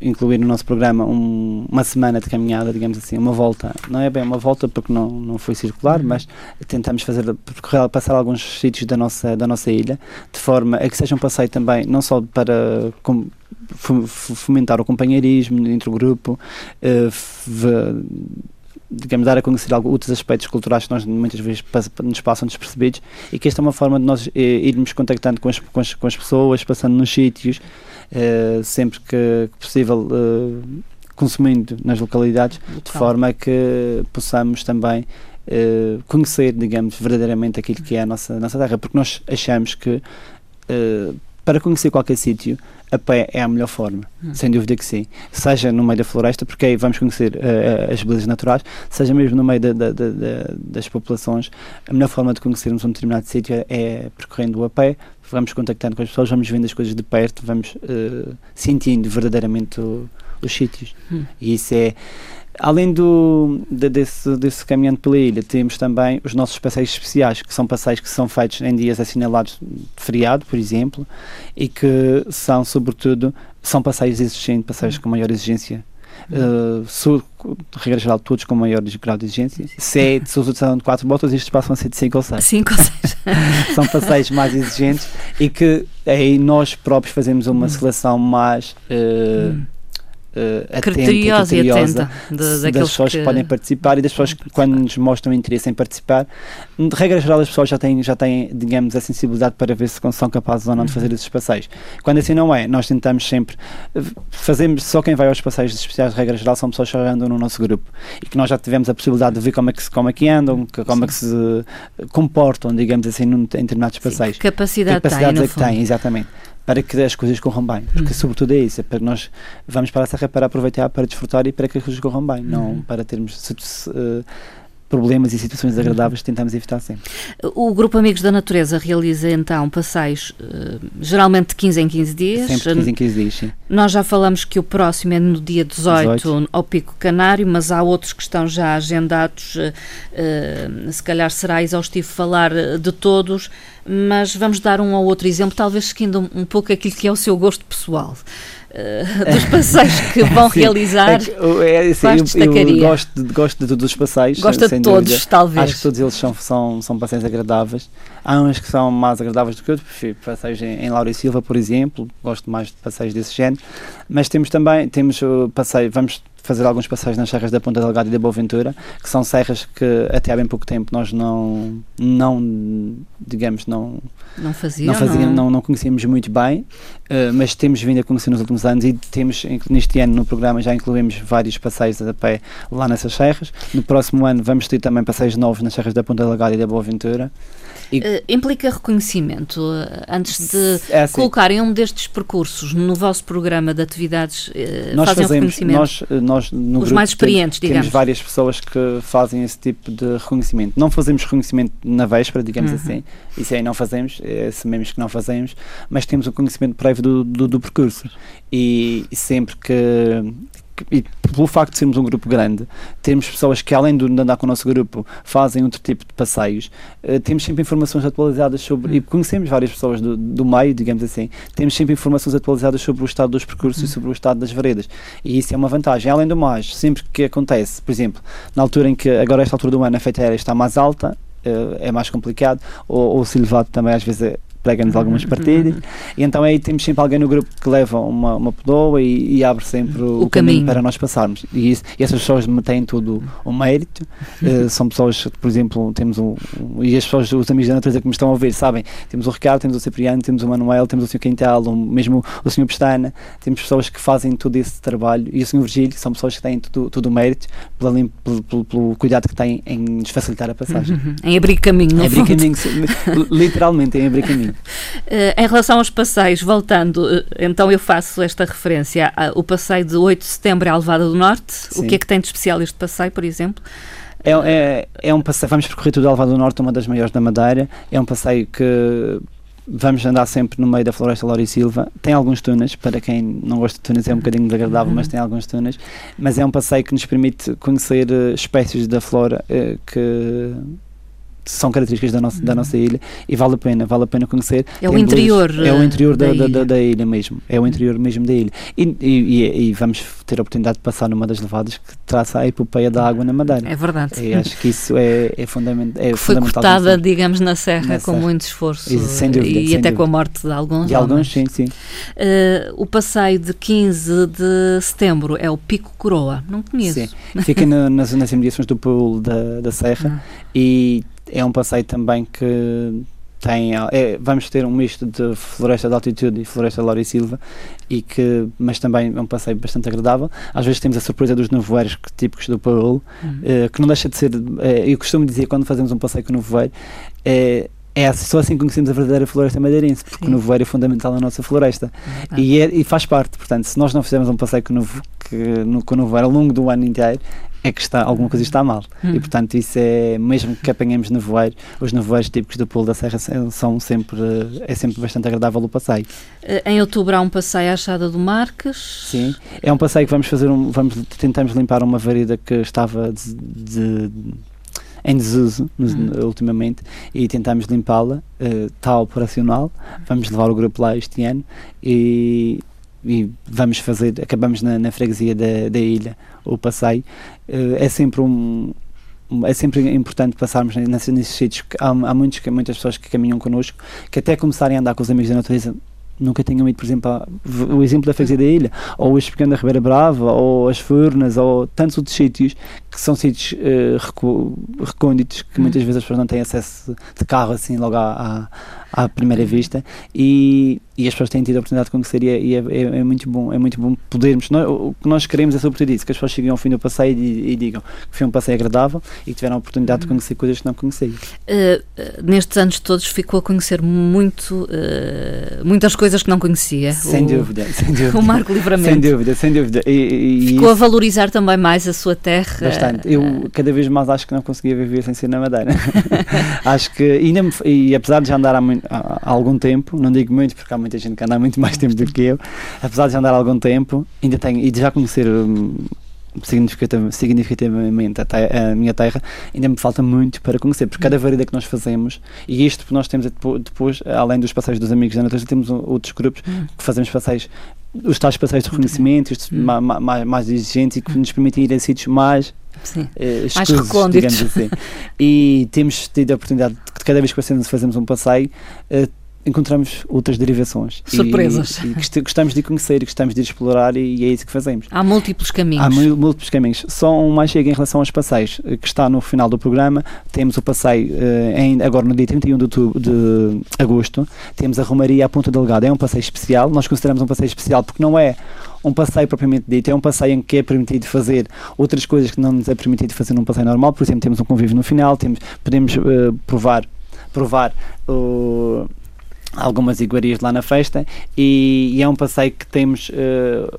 In- incluir no nosso programa um- uma semana de caminhada, digamos assim, uma volta. Não é bem uma volta porque não, não foi circular, Uhum. mas tentamos fazer, percorrer, passar alguns sítios da nossa, da nossa ilha, de forma a que seja um passeio também, não só para com- fomentar o companheirismo entre o grupo, eh, digamos, dar a conhecer algo, outros aspectos culturais que nós muitas vezes nos passam despercebidos e que esta é uma forma de nós eh, irmos contactando com as, com as, com as pessoas, passando nos sítios, sempre que possível eh, consumindo nas localidades, de Local. forma que possamos também eh, conhecer, digamos, verdadeiramente aquilo que é a nossa, nossa terra, porque nós achamos que eh, para conhecer qualquer sítio, a pé é a melhor forma, Hum. sem dúvida que sim. Seja no meio da floresta, porque aí vamos conhecer eh, as belezas naturais, seja mesmo no meio da- da- da- da- das populações, a melhor forma de conhecermos um determinado sítio é, é percorrendo a pé, vamos contactando com as pessoas, vamos vendo as coisas de perto, vamos eh, sentindo verdadeiramente o- os sítios. Hum. E isso é. Além do, de- desse, desse caminhando pela ilha, temos também os nossos passeios especiais, que são passeios que são feitos em dias assinalados de feriado, por exemplo, e que são, sobretudo, são passeios exigentes, passeios com maior exigência. Uh, de regra geral, todos com maior grau de exigência. Se é de são de quatro botas, estes passam a ser de cinco ou seis Cinco ou seis. são passeios mais exigentes e que aí nós próprios fazemos uma Hum. seleção mais uh, Hum. Uh, Criteriosa e atenta de- das pessoas que... que podem participar e das pessoas que quando nos mostram interesse em participar. De regra geral as pessoas já têm, já têm digamos a sensibilidade para ver se são capazes ou não de Uhum. fazer esses passeios. Quando assim não é, nós tentamos sempre eh, fazemos, só quem vai aos passeios especiais de regra geral são pessoas que já andam no nosso grupo e que nós já tivemos a possibilidade de ver como é que, como é que andam que- como é que se eh, comportam digamos assim num, em determinados Sim, passeios. que capacidade, no é que tem, exatamente. Para que as coisas corram bem. Porque, Uhum. sobretudo, é isso. É para que nós vamos para a serra para aproveitar, para desfrutar e para que as coisas corram bem. Uhum. Não para termos se- se, eh, problemas e situações desagradáveis que tentamos evitar sempre. O Grupo Amigos da Natureza realiza então passeios eh, geralmente de 15 em 15 dias. Sempre 15 em 15 dias, sim. Nós já falamos que o próximo é no dia 18, 18. ao Pico Canário, mas há outros que estão já agendados. eh, eh, se calhar será exaustivo falar de todos, mas vamos dar um ou outro exemplo, talvez seguindo um pouco aquilo que é o seu gosto pessoal. Eh, dos passeios que vão Sim, realizar. É, é assim, quais eu, eu gosto, de, gosto de todos os passeios. Gosta de todos, dúvida. talvez. Acho que todos eles são, são, são passeios agradáveis. Há uns que são mais agradáveis do que outros, prefiro passeios em, em Laura e Silva, por exemplo, gosto mais de passeios desse género. Mas temos também, temos o passeio, vamos fazer alguns passeios nas serras da Ponta Delgada e da Boa Ventura, que são serras que até há bem pouco tempo nós não, não digamos, não, Não faziam, não, fazíamos, não, não conhecíamos muito bem, eh, mas temos vindo a conhecer nos últimos anos e temos, em- neste ano no programa já incluímos vários passeios a pé lá nessas serras. No próximo ano vamos ter também passeios novos nas serras da Ponta Delgada e da Boa Ventura. Eh, implica reconhecimento eh, antes de É assim, colocarem um destes percursos no vosso programa de atividades, eh, nós fazem fazemos, reconhecimento. nós, nós nós no Os grupo mais experientes, temos, digamos. temos várias pessoas que fazem esse tipo de reconhecimento. Não fazemos reconhecimento na véspera, digamos Uhum. assim. Isso aí não fazemos, é, assumimos que não fazemos, mas temos o conhecimento prévio do, do, do percurso. E, sempre que- e pelo facto de sermos um grupo grande, temos pessoas que além de andar com o nosso grupo fazem outro tipo de passeios, eh, temos sempre informações atualizadas sobre, e conhecemos várias pessoas do, do meio, digamos assim, temos sempre informações atualizadas sobre o estado dos percursos e sobre o estado das veredas. E isso é uma vantagem. Além do mais, sempre que acontece, por exemplo, na altura em que agora esta altura do ano a feita aérea está mais alta, eh, é mais complicado, ou, ou o silvado também às vezes é- prega-nos algumas partilhas, e então aí temos sempre alguém no grupo que leva uma, uma pedoa e, e abre sempre o, O caminho. para nós passarmos. E, isso- e essas pessoas têm todo o mérito. Eh, são pessoas, por exemplo, temos um, e as pessoas, os amigos da natureza que me estão a ouvir, sabem, temos o Ricardo, temos o Cipriano, temos o Manuel, temos o Sr. Quintal, o, mesmo o Sr. Pestana, temos pessoas que fazem todo esse trabalho e o Sr. Virgílio, que são pessoas que têm todo, todo o mérito pela pelo, pelo- pelo cuidado que têm em nos facilitar a passagem. Uhum. Em abrir caminho, no Em abrir fundo. caminho, li- literalmente em abrir caminho. Eh, em relação aos passeios, voltando, eh, então eu faço esta referência ao passeio de 8 de setembro à Alvada do Norte. O Sim. que é que tem de especial este passeio, por exemplo? É, é, é um passeio, vamos percorrer tudo a Alvada do Norte, uma das maiores da Madeira. É um passeio que vamos andar sempre no meio da floresta Lori Silva. Tem alguns túneis, para quem não gosta de túneis é um bocadinho desagradável, mas tem alguns túneis. Mas é um passeio que nos permite conhecer eh, espécies da flora que são características da nossa, da nossa ilha e vale a pena, vale a pena conhecer. É o Tem interior, É o interior da, da da, da, ilha. da ilha mesmo, é o interior mesmo da ilha. E, e, e- vamos ter a oportunidade de passar numa das levadas que traça a epopeia da água na Madeira. É verdade. E acho que isso é, é, fundament, é que foi fundamental. cortada, conhecer. digamos, na serra Na com serra. muito esforço Isso, sem dúvida, e sem até com a dúvida. morte de alguns De alguns, homens. sim, sim. Eh, o passeio de 15 de setembro é o Pico Coroa. Não conheço. Sim. Fica no- nas, nas imediações do pool da, da Serra Ah. e é um passeio também que tem. é, vamos ter um misto de floresta de altitude e floresta de Laura e Silva, e que, mas também é um passeio bastante agradável. Às vezes temos a surpresa dos nevoeiros típicos do Paul, Uhum. eh, que não deixa de ser. eh, eu costumo dizer quando fazemos um passeio com o nevoeiro, é, é assim- só assim que conhecemos a verdadeira floresta madeirense, porque Sim. o nevoeiro é fundamental na nossa floresta. Ah. E, é- e faz parte, portanto, se nós não fizermos um passeio com o nevoeiro ao longo do ano inteiro, é que está, alguma coisa está mal. Hum. E portanto, isso é, mesmo que apanhemos nevoeiro, os nevoeiros típicos do Pulo da Serra são- sempre, é sempre bastante agradável o passeio. Eh, Em outubro há um passeio à Chada do Marques. Sim, é um passeio que vamos fazer, um, vamos, tentamos limpar uma varida que estava de, de- em desuso nos- Hum. ultimamente e tentamos limpá-la, está operacional, vamos levar o grupo lá este ano e, e vamos fazer, acabamos na, na freguesia da, da ilha o passeio, Eh, é sempre um é sempre importante passarmos nesses, nesses sítios. Há, há muitos, muitas pessoas que caminham connosco que até começarem a andar com os amigos da natureza nunca tinham ido, por exemplo, a- o exemplo da freguesia da ilha, ou o Espigão da Ribeira Brava, ou as Furnas, ou tantos outros sítios que são sítios recu- recônditos que Hum. muitas vezes as pessoas não têm acesso de carro assim logo à, à, à primeira vista e, e as pessoas têm tido a oportunidade de conhecer e é, e é, é- é muito bom, é muito bom podermos, nós, o que nós queremos é sobretudo isso, que as pessoas cheguem ao fim do passeio e, e digam que foi um passeio agradável e que tiveram a oportunidade de Hum. conhecer coisas que não conheciam. Eh, nestes anos todos ficou a conhecer muito, eh, muitas coisas que não conhecia. Sem o, dúvida, sem dúvida. O Marco Livramento. Sem dúvida, sem dúvida. E, Ficou a valorizar também mais a sua terra. Bastante. Eu cada vez mais acho que não conseguia viver sem ser na Madeira. acho que, e, e apesar de já andar há, mui- há- há algum tempo, não digo muito porque há muita gente que anda há muito mais tempo do que eu, apesar de já andar há algum tempo, ainda tenho, e de já conhecer hum, significativ- significativamente a, a minha terra, ainda me falta muito para conhecer, porque cada varida que nós fazemos, e isto nós temos depo- depois, além dos passeios dos amigos da natureza, temos outros grupos Hum. que fazemos passeios, os tais passeios de reconhecimento, estes Hum. ma- ma- mais, mais exigentes e que nos permitem ir a sítios mais Sim. Mais escusos, recônditos. digamos assim. E temos tido a oportunidade de que cada vez que fazemos, um passeio, eh, encontramos outras derivações. E- Surpresas. E, gost- gostamos de conhecer, gostamos de explorar e, e é isso que fazemos. Há múltiplos caminhos. Há mú- múltiplos caminhos. Só um mais chega em relação aos passeios, eh, que está no final do programa. Temos o passeio eh, em- agora no dia 31 de, outubro, de agosto. Temos a Romaria à Ponta Delgada. É um passeio especial. Nós consideramos um passeio especial porque não é um passeio propriamente dito, é um passeio em que é permitido fazer outras coisas que não nos é permitido fazer num passeio normal. Por exemplo, temos um convívio no final, temos, podemos eh, provar, provar o algumas iguarias lá na festa e, e é um passeio que temos eh,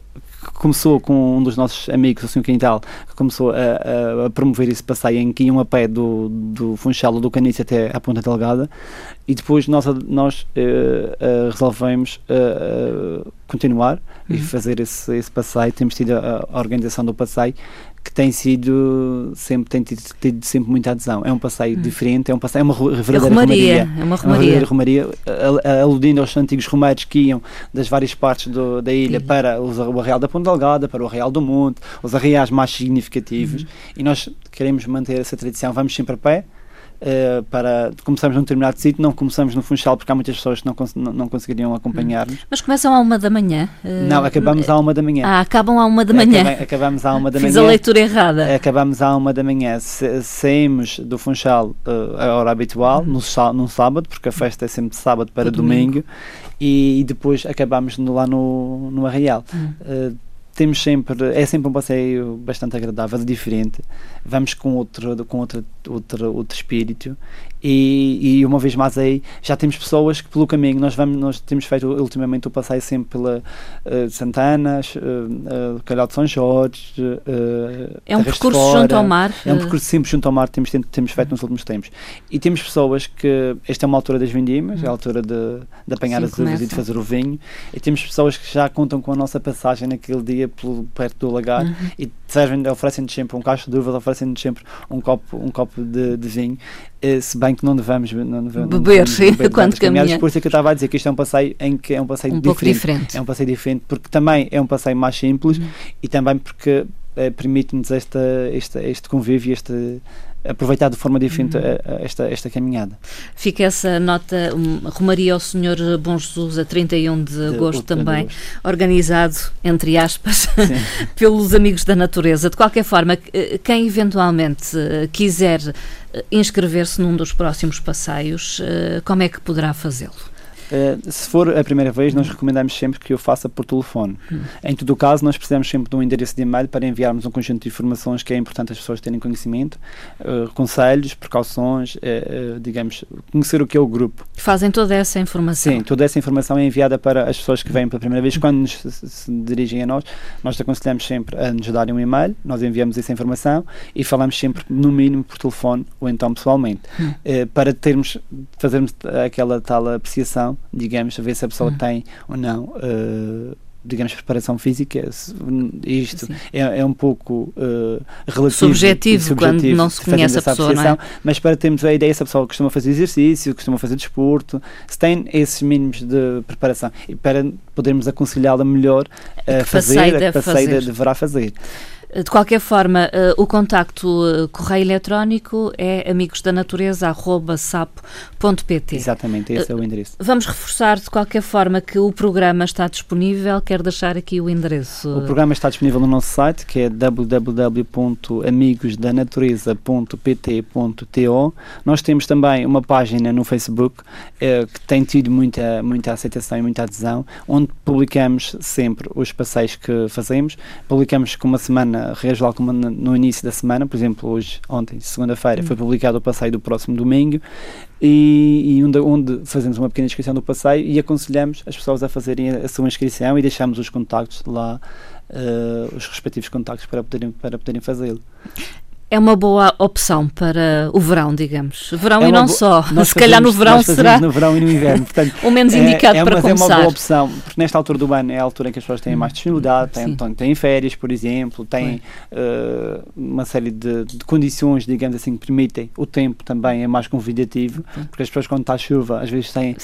que começou com um dos nossos amigos, o Sr. Quintal, que começou a, a, a, promover esse passeio em que iam a pé do, do Funchal do Canice até à Ponta Delgada e depois nós, nós uh, uh, resolvemos uh, continuar uhum. e fazer esse, esse passeio. Temos tido a, a organização do passeio que tem sido sempre tem tido, tido, sempre muita adesão. É um passeio hum. diferente, é um passeio, é uma verdadeira é romaria, romaria. É uma romaria. É uma romaria, aludindo aos antigos romeiros que iam das várias partes do, da ilha Sim. para os, o Arreal da Ponta Delgada, para o Arreal do Monte, os arreais mais significativos, hum. e nós queremos manter essa tradição. Vamos sempre a pé, Uh, para começamos num determinado sítio, não começamos no Funchal porque há muitas pessoas que não, cons não, não conseguiriam acompanhar-nos. Mas começam à uma da manhã? Uh, não, acabamos à uma da manhã. Ah, acabam à uma da manhã. Acabam, acabamos à uma da manhã. Fiz a leitura errada. Acabamos à uma da manhã. Saímos do Funchal uh, a hora habitual, uhum. no, no sábado, porque a festa é sempre de sábado para domingo, domingo, e, depois acabamos no, lá no, no Arraial. Uhum temos sempre é sempre um passeio bastante agradável diferente vamos com outro com outro outro, outro espírito. E, e, uma vez mais aí já temos pessoas que pelo caminho nós vamos nós temos feito ultimamente o passeio sempre pela uh, Santanas, uh, uh, Calhau de São Jorge uh, é um percurso fora, junto ao mar é um percurso sempre junto ao mar temos temos feito nos últimos tempos. E temos pessoas que esta é uma altura das vindimas é a altura de, de apanhar Sim, as uvas e de fazer o vinho. E temos pessoas que já contam com a nossa passagem naquele dia pelo, perto do lagar uhum. e servem oferecem-nos sempre um cacho de uvas oferecem-nos sempre um copo um copo de, de vinho se bem que não devemos, não devemos beber, sim, quando caminha. Por isso é que eu estava a dizer que isto é um passeio em que é um passeio um diferente. diferente. É um passeio diferente porque também é um passeio mais simples uhum. e também porque é, permite-nos esta, esta, este convívio, este aproveitar de forma diferente uhum. esta, esta caminhada. Fica essa nota, um, Romaria ao Senhor Bom Jesus a 31 de, de agosto também, de organizado, entre aspas, pelos amigos da natureza. De qualquer forma, eh, quem eventualmente eh, quiser eh, inscrever-se num dos próximos passeios, como é que poderá fazê-lo? Uh, se for a primeira vez, nós recomendamos sempre que o faça por telefone. Hum. Em todo o caso, nós precisamos sempre de um endereço de e-mail para enviarmos um conjunto de informações que é importante as pessoas terem conhecimento, uh, conselhos, precauções, uh, digamos, conhecer o que é o grupo. Fazem toda essa informação? Sim, toda essa informação é enviada para as pessoas que vêm pela primeira vez. Quando nos, se, se dirigem a nós, nós aconselhamos sempre a nos darem um e-mail, nós enviamos essa informação e falamos sempre, no mínimo, por telefone ou então pessoalmente, hum. para termos, fazermos aquela tal apreciação digamos, ver se a pessoa hum. tem ou não. Uh, digamos, preparação física, isto é, é, um pouco uh, relativo subjetivo, subjetivo, quando não se conhece a pessoa, não é? mas para termos a ideia se a pessoa costuma fazer exercício, costuma fazer desporto, se tem esses mínimos de preparação e para podermos aconselhá-la melhor a fazer, a que passeia deverá fazer. De qualquer forma, uh, o contacto uh, correio eletrónico é amigosdanatureza.sapo.pt. Exatamente, esse é o endereço. Vamos reforçar de qualquer forma que o programa está disponível. Quer deixar aqui o endereço? O programa está disponível no nosso site, que é www.amigosdanatureza.pt.to. Nós temos também uma página no Facebook que tem tido muita, muita aceitação e muita adesão, onde publicamos sempre os passeios que fazemos. Publicamos com uma semana regional como no início da semana, por exemplo, hoje, ontem, segunda-feira, foi hum. publicado o passeio do próximo domingo e, e onde, onde, fazemos uma pequena inscrição do passeio e aconselhamos as pessoas a fazerem a sua inscrição e deixamos os contactos lá, uh, os respectivos contactos para poderem, para poderem fazê-lo é uma boa opção para o verão, digamos. Verão é e não só. Nós Se calhar no verão será. No verão e no inverno. Portanto, o menos indicado é, é, para começar. É uma boa opção, porque nesta altura do ano é a altura em que as pessoas têm mais disponibilidade, têm, têm férias, por exemplo, têm uh, uma série de, de, condições, digamos assim, que permitem. O tempo também é mais convidativo, porque as pessoas, quando está a chuva, às vezes têm,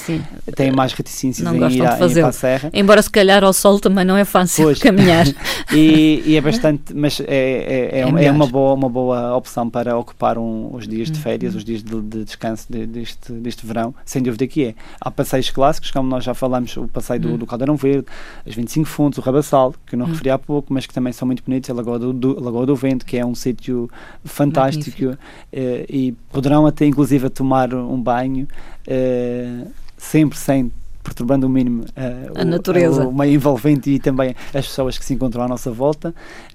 têm mais reticências não em ir, a, em ir para a serra. Embora, se calhar, ao sol também não é fácil pois. caminhar. e, e, é bastante, mas é, é, é, é, é uma, boa, uma boa opção para ocupar um, os dias de férias, uhum. os dias de, de descanso de, deste, deste verão, sem dúvida que é. Há passeios clássicos, como nós já falamos, o passeio do, uhum. do Caldeirão Verde, as 25 Fontes, o Rabassal, que eu não referi há pouco, mas que também são muito bonitos, a Lagoa do, do Lagoa do Vento, que é um sítio fantástico eh, e poderão até inclusive tomar um banho eh, sempre sem perturbando o mínimo uh, a o, natureza, o, meio envolvente e também as pessoas que se encontram à nossa volta,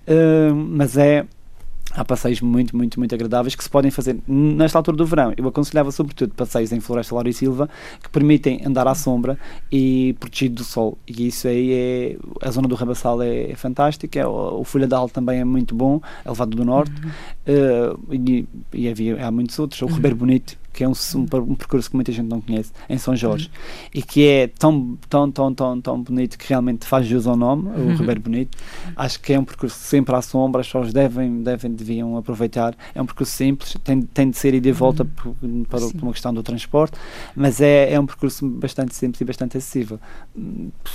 uh, mas é há passeios muito, muito, muito agradáveis que se podem fazer nesta altura do verão. Eu aconselhava sobretudo passeios em Floresta Laura e Silva que permitem andar à sombra e protegido do sol. E isso aí é. A zona do Rabassal é, é fantástica, é, o, o Folhadal também é muito bom, é Levado do Norte, uhum. uh, e, e havia, há muitos outros. O uhum. Ribeiro Bonito que é um, um, um, percurso que muita gente não conhece, em São Jorge, uhum. e que é tão, tão, tão, tão, tão bonito que realmente faz jus ao nome, o uhum. Ribeiro Bonito. Acho que é um percurso sempre à sombra, as pessoas devem, devem deviam aproveitar. É um percurso simples, tem, tem de ser e de volta uhum. por, para, por, uma questão do transporte, mas é, é um percurso bastante simples e bastante acessível.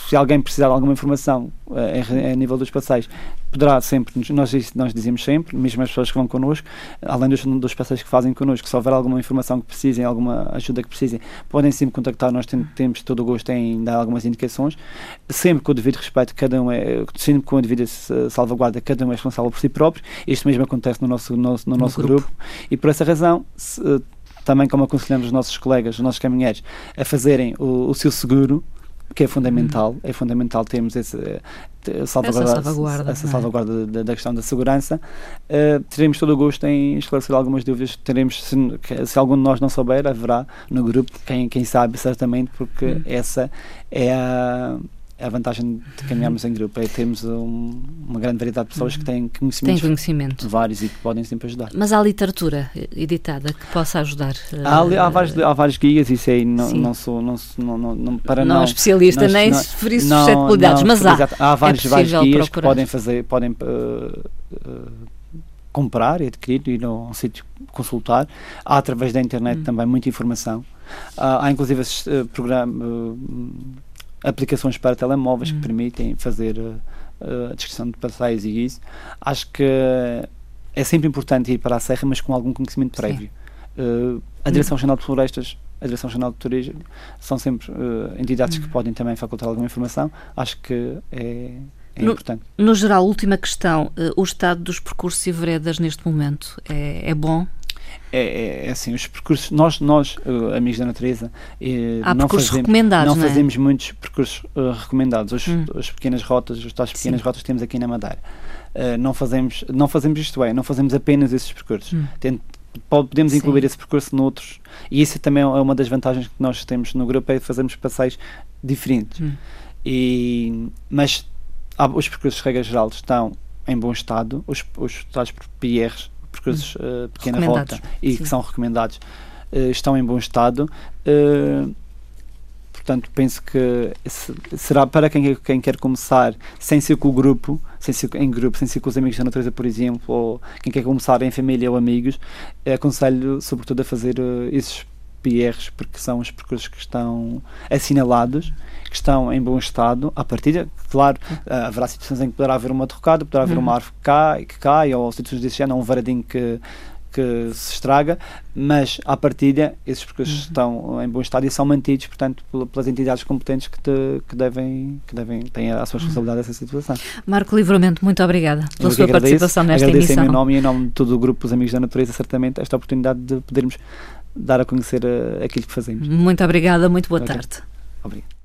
Se alguém precisar de alguma informação eh, a, nível dos passeios, poderá sempre, nós, nós dizemos sempre, mesmo as pessoas que vão connosco, além dos, dos passeios que fazem connosco, se houver alguma informação que precisem, alguma ajuda que precisem, podem sempre contactar, nós tem, temos todo o gosto em dar algumas indicações, sempre com o devido respeito, cada um é, sempre com a devida salvaguarda, cada um é responsável por si próprio, isto mesmo acontece no nosso, no, no nosso grupo. grupo. e por essa razão, se, também como aconselhamos os nossos colegas, os nossos caminheiros, a fazerem o, o seu seguro, que é fundamental, uhum. é fundamental termos esse, salvaguarda, essa salvaguarda, essa é? salvaguarda da, da, questão da segurança. Uh, teremos todo o gosto em esclarecer algumas dúvidas. Teremos, se, se, algum de nós não souber, haverá no grupo quem, quem sabe, certamente, porque uhum. essa é a a vantagem de caminharmos em grupo é termos um, uma grande variedade de pessoas que têm conhecimentos Tem conhecimento. vários e que podem sempre ajudar. Mas há literatura editada que possa ajudar? Há, uh, há, vários, há vários guias, isso aí não, não sou não, não, não, para não, não especialista nem não, se ferir suscetibilidades, mas há. Há vários, é vários guias procurar. que podem fazer, podem uh, uh, comprar e adquirir, ir a um sítio consultar. Há através da internet hum. também muita informação. há inclusive esses programas aplicações para telemóveis que hum. permitem fazer uh, a descrição de passeios e isso. Acho que é sempre importante ir para a Serra, mas com algum conhecimento prévio. Uh, a Direção Regional de Florestas, a Direção Regional de Turismo, são sempre uh, entidades que hum. podem também facultar alguma informação. Acho que é, é no, importante. No geral, última questão: o estado dos percursos e veredas neste momento é, é bom? É, é, é, assim, os percursos, nós, nós uh, amigos da natureza, uh, Há não, fazemos, recomendados, não, é? fazemos muitos percursos uh, recomendados. Os, hum. As pequenas rotas, as tais pequenas Sim. rotas que temos aqui na Madeira. não, fazemos, não fazemos isto é, não fazemos apenas esses percursos. Hum. podemos Sim. incluir esse percurso noutros. E isso também é uma das vantagens que nós temos no grupo, é fazermos passeios diferentes. Hum. E, mas os percursos, regra geral, estão em bom estado. Os, os tais PRs percursos uh, pequena rota e sim. que são recomendados uh, estão em bom estado. Uh, portanto, penso que será para quem, quem quer começar sem ser com o grupo, sem ser em grupo, sem ser com os amigos da natureza, por exemplo, ou quem quer começar em família ou amigos, aconselho sobretudo a fazer esses PRs, porque são os percursos que estão assinalados que estão em bom estado à partida. Claro, uh, haverá situações em que poderá haver uma derrocada, poderá haver uma uhum. árvore que cai, que cai ou situações desse género, um varadinho que, que se estraga, mas à partida esses percursos uhum. estão em bom estado e são mantidos, portanto, pelas entidades competentes que, te, que devem, que devem têm a sua responsabilidade uhum. nessa situação. Marco Livramento, muito obrigada pela sua agradeço, participação nesta agradeço emissão. em meu nome e em nome de todo o grupo Os Amigos da Natureza, certamente, esta oportunidade de podermos dar a conhecer uh, aquilo que fazemos. Muito obrigada, muito boa okay. tarde. Obrigado.